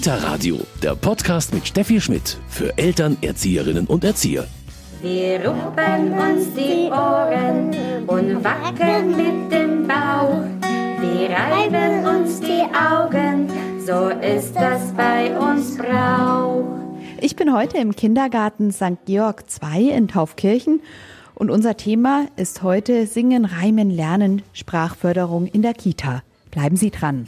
Kita Radio, der Podcast mit Steffi Schmidt für Eltern, Erzieherinnen und Erzieher. Wir rufen uns die Ohren und wackeln mit dem Bauch. Wir reiben uns die Augen, so ist das bei uns Brauch. Ich bin heute im Kindergarten St. Georg II in Taufkirchen und unser Thema ist heute Singen, Reimen, Lernen, Sprachförderung in der Kita. Bleiben Sie dran.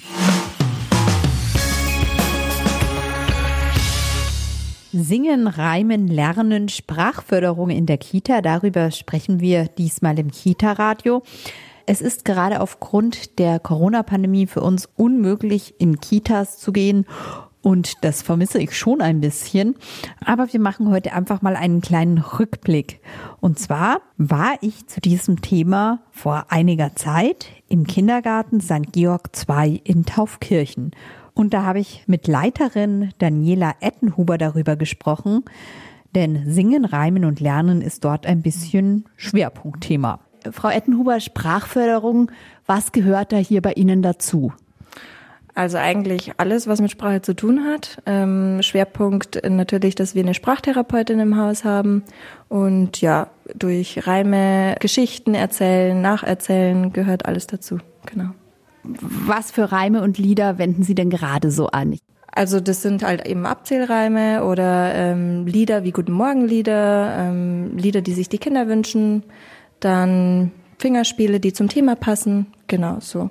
Singen, Reimen, Lernen, Sprachförderung in der Kita. Darüber sprechen wir diesmal im Kita-Radio. Es ist gerade aufgrund der Corona-Pandemie für uns unmöglich, in Kitas zu gehen. Und das vermisse ich schon ein bisschen. Aber wir machen heute einfach mal einen kleinen Rückblick. Und zwar war ich zu diesem Thema vor einiger Zeit im Kindergarten St. Georg II in Taufkirchen. Und da habe ich mit Leiterin Daniela Ettenhuber darüber gesprochen, denn Singen, Reimen und Lernen ist dort ein bisschen Schwerpunktthema. Frau Ettenhuber, Sprachförderung, was gehört da hier bei Ihnen dazu? Also eigentlich alles, was mit Sprache zu tun hat. Ähm, Schwerpunkt natürlich, dass wir eine Sprachtherapeutin im Haus haben und ja, durch Reime, Geschichten erzählen, nacherzählen gehört alles dazu. Genau. Was für Reime und Lieder wenden Sie denn gerade so an? Also das sind halt eben Abzählreime oder ähm, Lieder wie Guten Morgen Lieder, ähm, Lieder, die sich die Kinder wünschen, dann Fingerspiele, die zum Thema passen, genau so.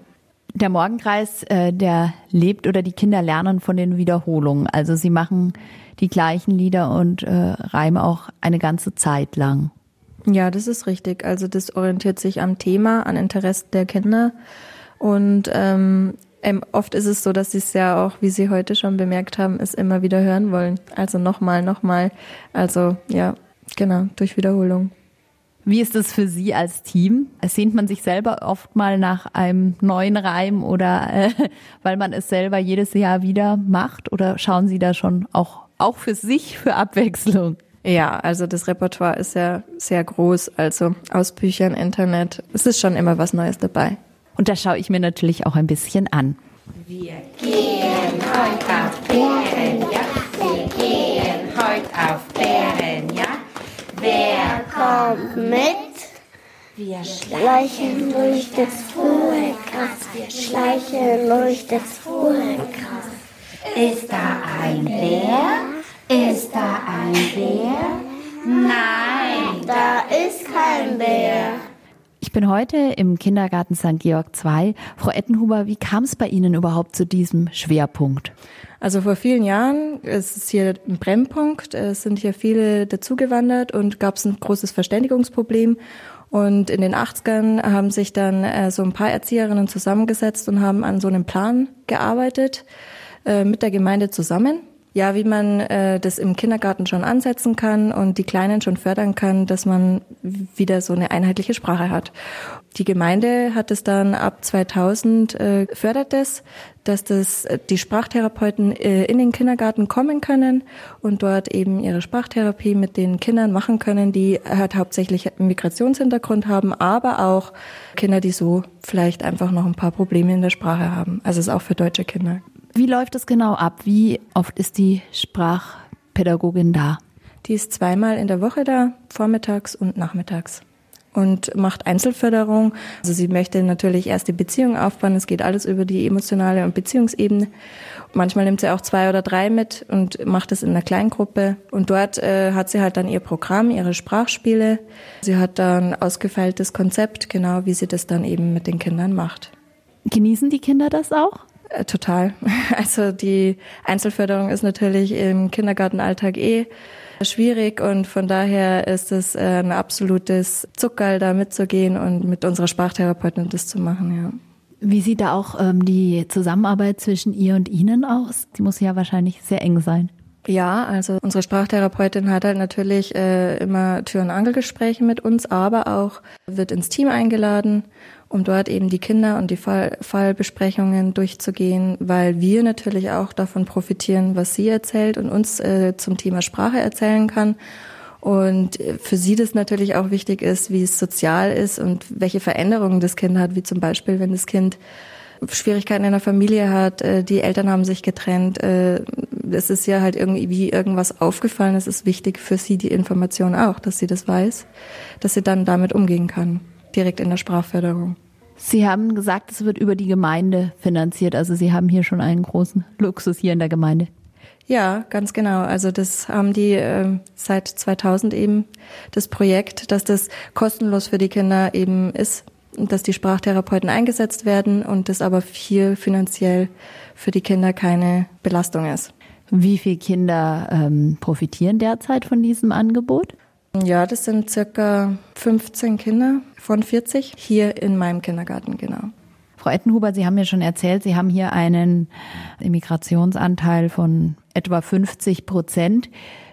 Der Morgenkreis, äh, der lebt oder die Kinder lernen von den Wiederholungen. Also sie machen die gleichen Lieder und äh, Reime auch eine ganze Zeit lang. Ja, das ist richtig. Also das orientiert sich am Thema, an Interessen der Kinder. Und ähm, oft ist es so, dass sie es ja auch, wie Sie heute schon bemerkt haben, es immer wieder hören wollen. Also nochmal, nochmal. Also ja, genau, durch Wiederholung. Wie ist es für Sie als Team? Sehnt man sich selber oft mal nach einem neuen Reim oder äh, weil man es selber jedes Jahr wieder macht? Oder schauen Sie da schon auch, auch für sich für Abwechslung? Ja, also das Repertoire ist ja sehr groß. Also aus Büchern, Internet. Es ist schon immer was Neues dabei. Und das schaue ich mir natürlich auch ein bisschen an. Wir gehen heute auf Bärenjagd. Wir gehen heute auf Bärenjagd. Wer kommt mit? Wir schleichen durch das hohe Gras. Wir schleichen durch das hohe Gras. Ist da ein Bär? Ist da ein Bär? Nein, da ist kein Bär. Ich bin heute im Kindergarten St. Georg II. Frau Ettenhuber, wie kam es bei Ihnen überhaupt zu diesem Schwerpunkt? Also vor vielen Jahren ist es hier ein Brennpunkt. Es sind hier viele dazugewandert und gab es ein großes Verständigungsproblem. Und in den 80ern haben sich dann äh, so ein paar Erzieherinnen zusammengesetzt und haben an so einem Plan gearbeitet äh, mit der Gemeinde zusammen ja, wie man äh, das im Kindergarten schon ansetzen kann und die Kleinen schon fördern kann, dass man wieder so eine einheitliche Sprache hat. Die Gemeinde hat es dann ab 2000 äh, fördert es, dass das äh, die Sprachtherapeuten äh, in den Kindergarten kommen können und dort eben ihre Sprachtherapie mit den Kindern machen können, die halt hauptsächlich einen Migrationshintergrund haben, aber auch Kinder, die so vielleicht einfach noch ein paar Probleme in der Sprache haben. Also es ist auch für deutsche Kinder. Wie läuft das genau ab? Wie oft ist die Sprachpädagogin da? Die ist zweimal in der Woche da, vormittags und nachmittags. Und macht Einzelförderung. Also sie möchte natürlich erst die Beziehung aufbauen. Es geht alles über die emotionale und Beziehungsebene. Manchmal nimmt sie auch zwei oder drei mit und macht es in einer Kleingruppe. Und dort äh, hat sie halt dann ihr Programm, ihre Sprachspiele. Sie hat dann ausgefeiltes Konzept, genau wie sie das dann eben mit den Kindern macht. Genießen die Kinder das auch? Äh, total. Also die Einzelförderung ist natürlich im Kindergartenalltag eh schwierig und von daher ist es ein absolutes Zuckerl, da mitzugehen und mit unserer Sprachtherapeutin das zu machen, ja. Wie sieht da auch ähm, die Zusammenarbeit zwischen ihr und Ihnen aus? Die muss ja wahrscheinlich sehr eng sein. Ja, also unsere Sprachtherapeutin hat halt natürlich äh, immer Tür- und Angelgespräche mit uns, aber auch wird ins Team eingeladen um dort eben die Kinder und die Fall Fallbesprechungen durchzugehen, weil wir natürlich auch davon profitieren, was sie erzählt und uns äh, zum Thema Sprache erzählen kann. Und für sie das natürlich auch wichtig ist, wie es sozial ist und welche Veränderungen das Kind hat, wie zum Beispiel, wenn das Kind Schwierigkeiten in der Familie hat, äh, die Eltern haben sich getrennt, äh, es ist ja halt irgendwie irgendwas aufgefallen. Es ist wichtig für sie die Information auch, dass sie das weiß, dass sie dann damit umgehen kann, direkt in der Sprachförderung. Sie haben gesagt, es wird über die Gemeinde finanziert. Also Sie haben hier schon einen großen Luxus hier in der Gemeinde. Ja, ganz genau. Also das haben die äh, seit 2000 eben das Projekt, dass das kostenlos für die Kinder eben ist, dass die Sprachtherapeuten eingesetzt werden und das aber hier finanziell für die Kinder keine Belastung ist. Wie viele Kinder ähm, profitieren derzeit von diesem Angebot? Ja, das sind circa 15 Kinder von 40 hier in meinem Kindergarten, genau. Frau Ettenhuber, Sie haben ja schon erzählt, Sie haben hier einen Immigrationsanteil von etwa 50 Prozent.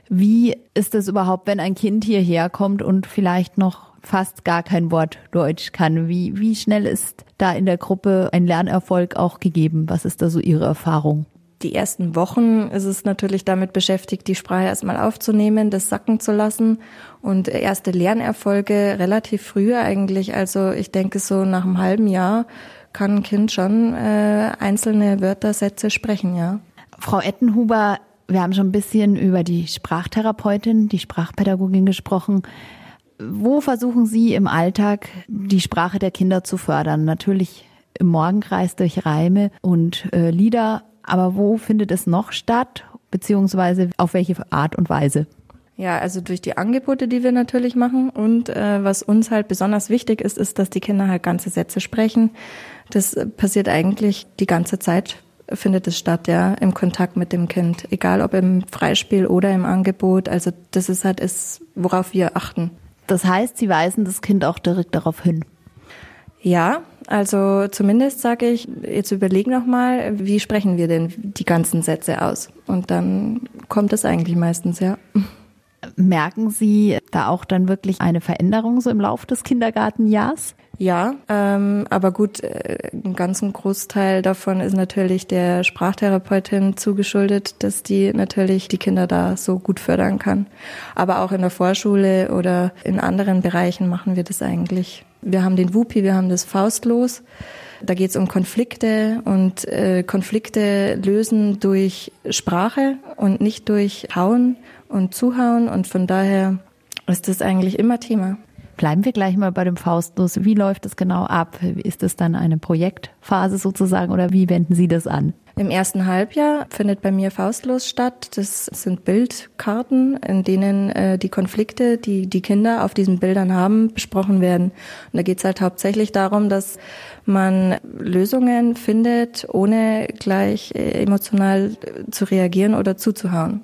Wie ist es überhaupt, wenn ein Kind hierher kommt und vielleicht noch fast gar kein Wort Deutsch kann? Wie, wie schnell ist da in der Gruppe ein Lernerfolg auch gegeben? Was ist da so Ihre Erfahrung? Die ersten Wochen ist es natürlich damit beschäftigt, die Sprache erstmal aufzunehmen, das sacken zu lassen und erste Lernerfolge relativ früh eigentlich. Also ich denke so nach einem halben Jahr kann ein Kind schon äh, einzelne Wörter, Sätze sprechen, ja. Frau Ettenhuber, wir haben schon ein bisschen über die Sprachtherapeutin, die Sprachpädagogin gesprochen. Wo versuchen Sie im Alltag die Sprache der Kinder zu fördern? Natürlich im Morgenkreis durch Reime und äh, Lieder, aber wo findet es noch statt, beziehungsweise auf welche Art und Weise? Ja, also durch die Angebote, die wir natürlich machen. Und äh, was uns halt besonders wichtig ist, ist, dass die Kinder halt ganze Sätze sprechen. Das passiert eigentlich die ganze Zeit, findet es statt, ja, im Kontakt mit dem Kind. Egal ob im Freispiel oder im Angebot. Also das ist halt es, worauf wir achten. Das heißt, Sie weisen das Kind auch direkt darauf hin. Ja, also zumindest sage ich, jetzt überleg noch mal, wie sprechen wir denn die ganzen Sätze aus? Und dann kommt es eigentlich meistens, ja. Merken Sie da auch dann wirklich eine Veränderung so im Laufe des Kindergartenjahrs? Ja, ähm, aber gut, äh, ein ganzen Großteil davon ist natürlich der Sprachtherapeutin zugeschuldet, dass die natürlich die Kinder da so gut fördern kann. Aber auch in der Vorschule oder in anderen Bereichen machen wir das eigentlich. Wir haben den WUPI, wir haben das Faustlos. Da geht es um Konflikte und äh, Konflikte lösen durch Sprache und nicht durch Hauen und Zuhauen. Und von daher ist das eigentlich immer Thema. Bleiben wir gleich mal bei dem Faustlos. Wie läuft es genau ab? Ist es dann eine Projektphase sozusagen oder wie wenden Sie das an? Im ersten Halbjahr findet bei mir Faustlos statt. Das sind Bildkarten, in denen äh, die Konflikte, die die Kinder auf diesen Bildern haben, besprochen werden. Und da geht es halt hauptsächlich darum, dass man Lösungen findet, ohne gleich äh, emotional zu reagieren oder zuzuhauen.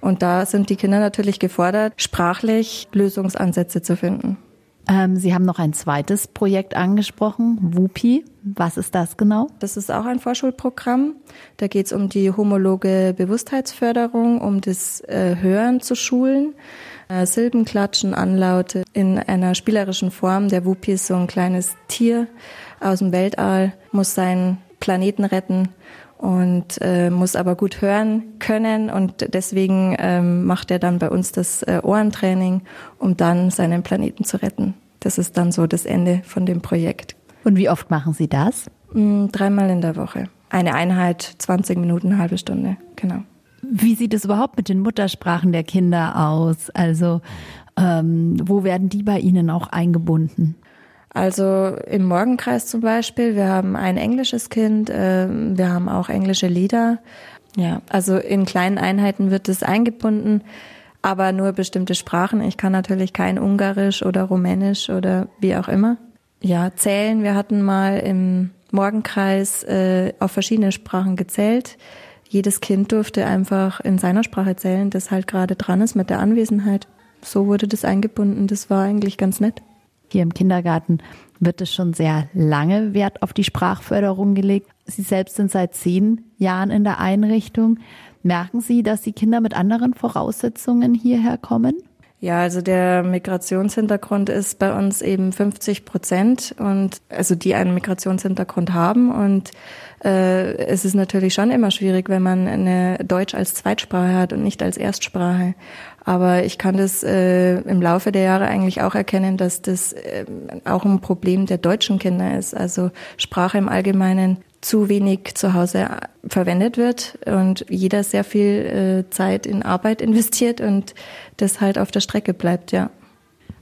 Und da sind die Kinder natürlich gefordert, sprachlich Lösungsansätze zu finden. Ähm, Sie haben noch ein zweites Projekt angesprochen, WUPI. Was ist das genau? Das ist auch ein Vorschulprogramm. Da geht es um die homologe Bewusstheitsförderung, um das äh, Hören zu schulen. Äh, Silbenklatschen, Anlaute in einer spielerischen Form. Der WUPI ist so ein kleines Tier aus dem Weltall, muss seinen Planeten retten und äh, muss aber gut hören können und deswegen ähm, macht er dann bei uns das äh, Ohrentraining, um dann seinen Planeten zu retten. Das ist dann so das Ende von dem Projekt. Und wie oft machen Sie das? Mm, dreimal in der Woche. Eine Einheit, 20 Minuten, eine halbe Stunde, genau. Wie sieht es überhaupt mit den Muttersprachen der Kinder aus? Also ähm, wo werden die bei Ihnen auch eingebunden? Also im Morgenkreis zum Beispiel, wir haben ein englisches Kind, äh, wir haben auch englische Lieder. Ja, also in kleinen Einheiten wird es eingebunden, aber nur bestimmte Sprachen. Ich kann natürlich kein Ungarisch oder Rumänisch oder wie auch immer. Ja, zählen. Wir hatten mal im Morgenkreis äh, auf verschiedene Sprachen gezählt. Jedes Kind durfte einfach in seiner Sprache zählen, das halt gerade dran ist mit der Anwesenheit. So wurde das eingebunden. Das war eigentlich ganz nett. Hier im Kindergarten wird es schon sehr lange Wert auf die Sprachförderung gelegt. Sie selbst sind seit zehn Jahren in der Einrichtung. Merken Sie, dass die Kinder mit anderen Voraussetzungen hierher kommen? Ja, also der Migrationshintergrund ist bei uns eben 50 Prozent und also die einen Migrationshintergrund haben und äh, es ist natürlich schon immer schwierig, wenn man eine Deutsch als Zweitsprache hat und nicht als Erstsprache. Aber ich kann das äh, im Laufe der Jahre eigentlich auch erkennen, dass das äh, auch ein Problem der deutschen Kinder ist. Also Sprache im Allgemeinen zu wenig zu Hause verwendet wird und jeder sehr viel äh, Zeit in Arbeit investiert und das halt auf der Strecke bleibt, ja.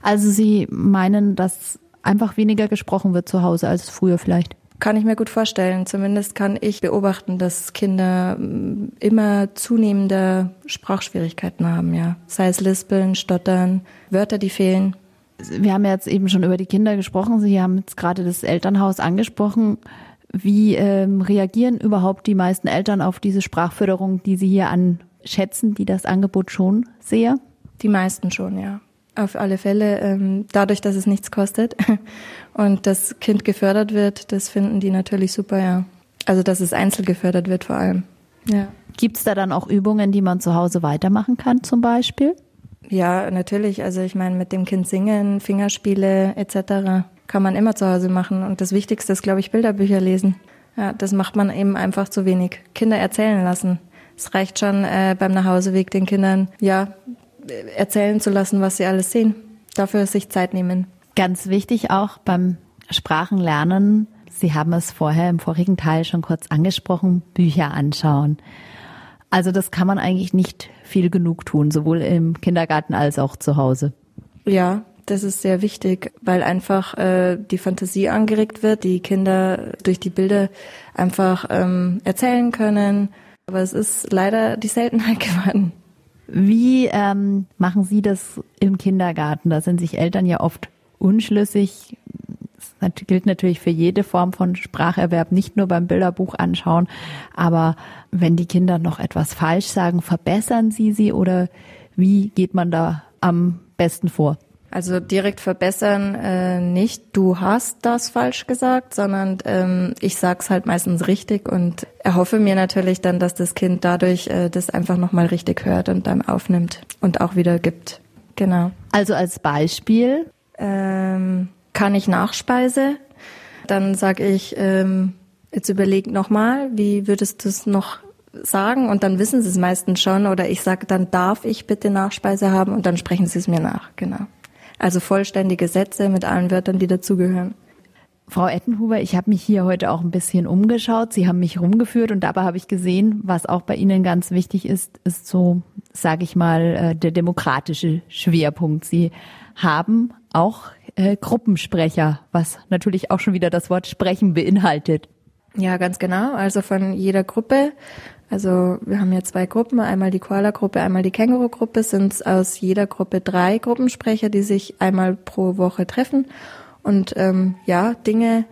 Also Sie meinen, dass einfach weniger gesprochen wird zu Hause als früher vielleicht? Kann ich mir gut vorstellen. Zumindest kann ich beobachten, dass Kinder mm, immer zunehmende Sprachschwierigkeiten haben, ja. Sei es Lispeln, Stottern, Wörter, die fehlen. Wir haben jetzt eben schon über die Kinder gesprochen. Sie haben jetzt gerade das Elternhaus angesprochen. Wie ähm, reagieren überhaupt die meisten Eltern auf diese Sprachförderung, die Sie hier anschätzen, die das Angebot schon sehr? Die meisten schon, ja. Auf alle Fälle, ähm, dadurch, dass es nichts kostet und das Kind gefördert wird, das finden die natürlich super, ja. Also, dass es einzeln gefördert wird vor allem. Ja. Gibt es da dann auch Übungen, die man zu Hause weitermachen kann, zum Beispiel? Ja, natürlich. Also ich meine, mit dem Kind singen, Fingerspiele etc. kann man immer zu Hause machen. Und das Wichtigste ist, glaube ich, Bilderbücher lesen. Ja, das macht man eben einfach zu wenig. Kinder erzählen lassen. Es reicht schon äh, beim Nachhauseweg den Kindern, ja, erzählen zu lassen, was sie alles sehen. Dafür sich Zeit nehmen. Ganz wichtig auch beim Sprachenlernen, Sie haben es vorher im vorigen Teil schon kurz angesprochen, Bücher anschauen. Also das kann man eigentlich nicht viel genug tun, sowohl im Kindergarten als auch zu Hause. Ja, das ist sehr wichtig, weil einfach äh, die Fantasie angeregt wird, die Kinder durch die Bilder einfach ähm, erzählen können. Aber es ist leider die Seltenheit geworden. Wie ähm, machen Sie das im Kindergarten? Da sind sich Eltern ja oft unschlüssig. Das gilt natürlich für jede Form von Spracherwerb, nicht nur beim Bilderbuch anschauen. Aber wenn die Kinder noch etwas falsch sagen, verbessern Sie sie oder wie geht man da am besten vor? Also direkt verbessern äh, nicht, du hast das falsch gesagt, sondern ähm, ich sag's halt meistens richtig und erhoffe mir natürlich dann, dass das Kind dadurch äh, das einfach nochmal richtig hört und dann aufnimmt und auch wieder gibt. Genau. Also als Beispiel? Ähm, kann ich Nachspeise? Dann sag ich, ähm, jetzt überleg nochmal, wie würdest du es noch sagen und dann wissen sie es meistens schon oder ich sage, dann darf ich bitte Nachspeise haben und dann sprechen sie es mir nach, genau. Also vollständige Sätze mit allen Wörtern, die dazugehören. Frau Ettenhuber, ich habe mich hier heute auch ein bisschen umgeschaut. Sie haben mich rumgeführt und dabei habe ich gesehen, was auch bei Ihnen ganz wichtig ist, ist so, sage ich mal, äh, der demokratische Schwerpunkt. Sie haben auch äh, Gruppensprecher, was natürlich auch schon wieder das Wort sprechen beinhaltet. Ja, ganz genau. Also von jeder Gruppe also wir haben ja zwei Gruppen, einmal die Koala-Gruppe, einmal die Känguru-Gruppe, sind aus jeder Gruppe drei Gruppensprecher, die sich einmal pro Woche treffen und ähm, ja, Dinge,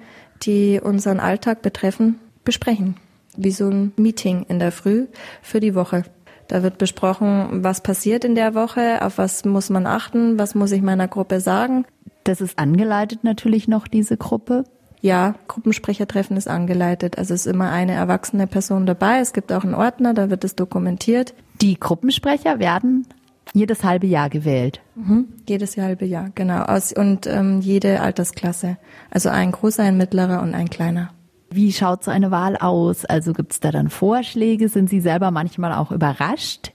die unseren Alltag betreffen, besprechen. Wie so ein Meeting in der Früh für die Woche. Da wird besprochen, was passiert in der Woche, auf was muss man achten, was muss ich meiner Gruppe sagen. Das ist angeleitet natürlich noch, diese Gruppe. Ja, Gruppensprechertreffen ist angeleitet. Also es ist immer eine erwachsene Person dabei. Es gibt auch einen Ordner, da wird es dokumentiert. Die Gruppensprecher werden jedes halbe Jahr gewählt. Mhm, jedes halbe Jahr, genau. Aus, und ähm, jede Altersklasse. Also ein großer, ein mittlerer und ein kleiner. Wie schaut so eine Wahl aus? Also gibt es da dann Vorschläge? Sind Sie selber manchmal auch überrascht,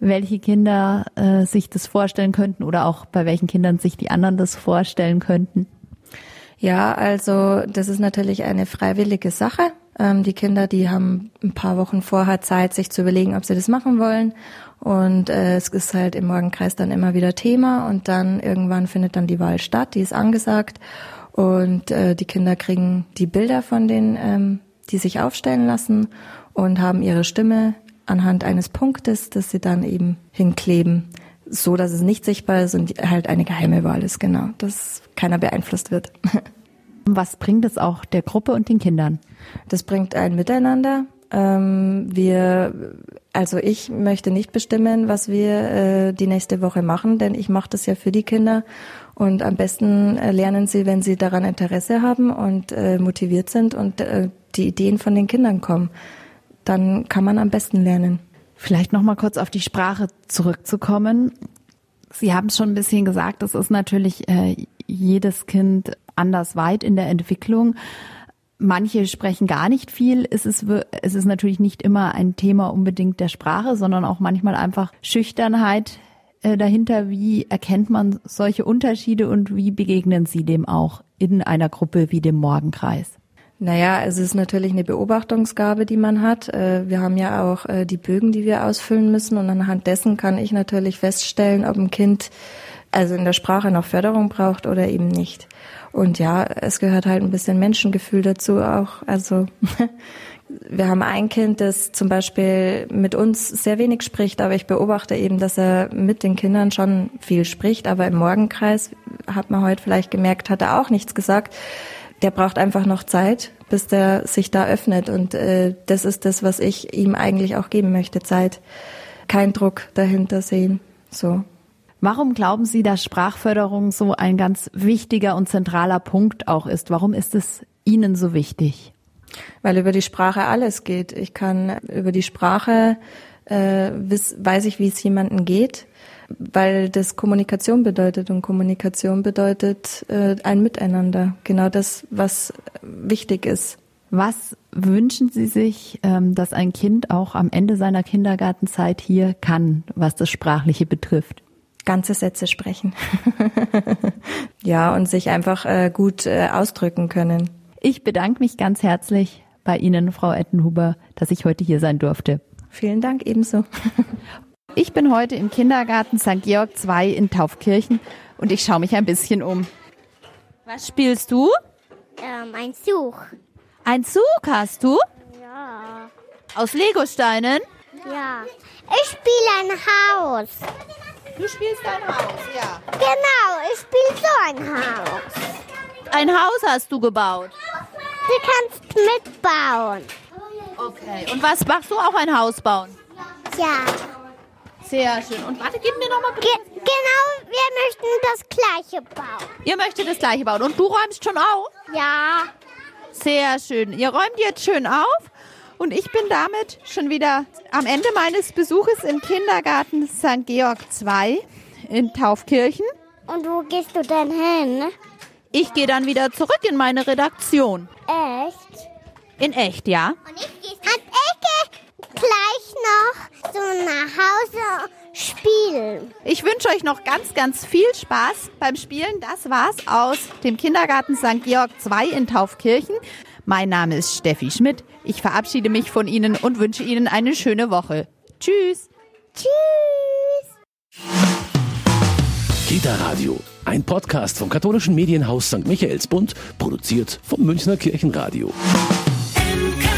welche Kinder äh, sich das vorstellen könnten oder auch bei welchen Kindern sich die anderen das vorstellen könnten? Ja, also das ist natürlich eine freiwillige Sache. Ähm, die Kinder, die haben ein paar Wochen vorher Zeit, sich zu überlegen, ob sie das machen wollen. Und äh, es ist halt im Morgenkreis dann immer wieder Thema und dann irgendwann findet dann die Wahl statt, die ist angesagt. Und äh, die Kinder kriegen die Bilder von den, ähm, die sich aufstellen lassen und haben ihre Stimme anhand eines Punktes, das sie dann eben hinkleben, so dass es nicht sichtbar ist und halt eine geheime Wahl ist, genau. Das keiner beeinflusst wird. Was bringt es auch der Gruppe und den Kindern? Das bringt ein Miteinander. Ähm, wir, also ich möchte nicht bestimmen, was wir äh, die nächste Woche machen, denn ich mache das ja für die Kinder und am besten äh, lernen sie, wenn sie daran Interesse haben und äh, motiviert sind und die Ideen von den Kindern kommen. Dann kann man am besten lernen. Vielleicht noch mal kurz auf die Sprache zurückzukommen. Sie haben es schon ein bisschen gesagt, es ist natürlich äh, jedes Kind anders weit in der Entwicklung. Manche sprechen gar nicht viel. Es ist, es ist natürlich nicht immer ein Thema unbedingt der Sprache, sondern auch manchmal einfach Schüchternheit äh, dahinter. Wie erkennt man solche Unterschiede und wie begegnen Sie dem auch in einer Gruppe wie dem Morgenkreis? Naja, es ist natürlich eine Beobachtungsgabe, die man hat. Äh, wir haben ja auch äh, die Bögen, die wir ausfüllen müssen und anhand dessen kann ich natürlich feststellen, ob ein Kind also in der Sprache noch Förderung braucht oder eben nicht. Und ja, es gehört halt ein bisschen Menschengefühl dazu auch. Also wir haben ein Kind, das zum Beispiel mit uns sehr wenig spricht, aber ich beobachte eben, dass er mit den Kindern schon viel spricht. Aber im Morgenkreis hat man heute vielleicht gemerkt, hat er auch nichts gesagt der braucht einfach noch Zeit, bis der sich da öffnet. Und äh, das ist das, was ich ihm eigentlich auch geben möchte, Zeit. Kein Druck dahinter sehen. So. Warum glauben Sie, dass Sprachförderung so ein ganz wichtiger und zentraler Punkt auch ist? Warum ist es Ihnen so wichtig? Weil über die Sprache alles geht. Ich kann über die Sprache äh, weiß ich, wie es jemandem geht weil das Kommunikation bedeutet und Kommunikation bedeutet äh, ein Miteinander. Genau das, was wichtig ist. Was wünschen Sie sich, ähm, dass ein Kind auch am Ende seiner Kindergartenzeit hier kann, was das Sprachliche betrifft? Ganze Sätze sprechen. ja, und sich einfach äh, gut äh, ausdrücken können. Ich bedanke mich ganz herzlich bei Ihnen, Frau Ettenhuber, dass ich heute hier sein durfte. Vielen Dank ebenso. Ich bin heute im Kindergarten St. Georg II in Taufkirchen und ich schaue mich ein bisschen um. Was spielst du? Ähm, ein Zug. Ein Zug hast du? Ja. Aus Legosteinen? Ja. Ich spiele ein Haus. Du spielst ein Haus, ja. Genau, ich spiele so ein Haus. Ein Haus hast du gebaut? Du kannst mitbauen. Okay. Und was machst du auch ein Haus bauen? Ja. Sehr schön. Und warte, gib mir nochmal Ge genau, wir möchten das gleiche bauen. Ihr möchtet das gleiche bauen. Und du räumst schon auf? Ja. Sehr schön. Ihr räumt jetzt schön auf. Und ich bin damit schon wieder am Ende meines Besuches im Kindergarten St. Georg II in Taufkirchen. Und wo gehst du denn hin? Ich gehe dann wieder zurück in meine Redaktion. Echt? In echt, ja. Und ich gehe an Ecke gleich noch so nach Hause spielen. Ich wünsche euch noch ganz, ganz viel Spaß beim Spielen. Das war's aus dem Kindergarten St. Georg II in Taufkirchen. Mein Name ist Steffi Schmidt. Ich verabschiede mich von Ihnen und wünsche Ihnen eine schöne Woche. Tschüss. Tschüss. Kita Radio, ein Podcast vom katholischen Medienhaus St. Michaelsbund, produziert vom Münchner Kirchenradio. MK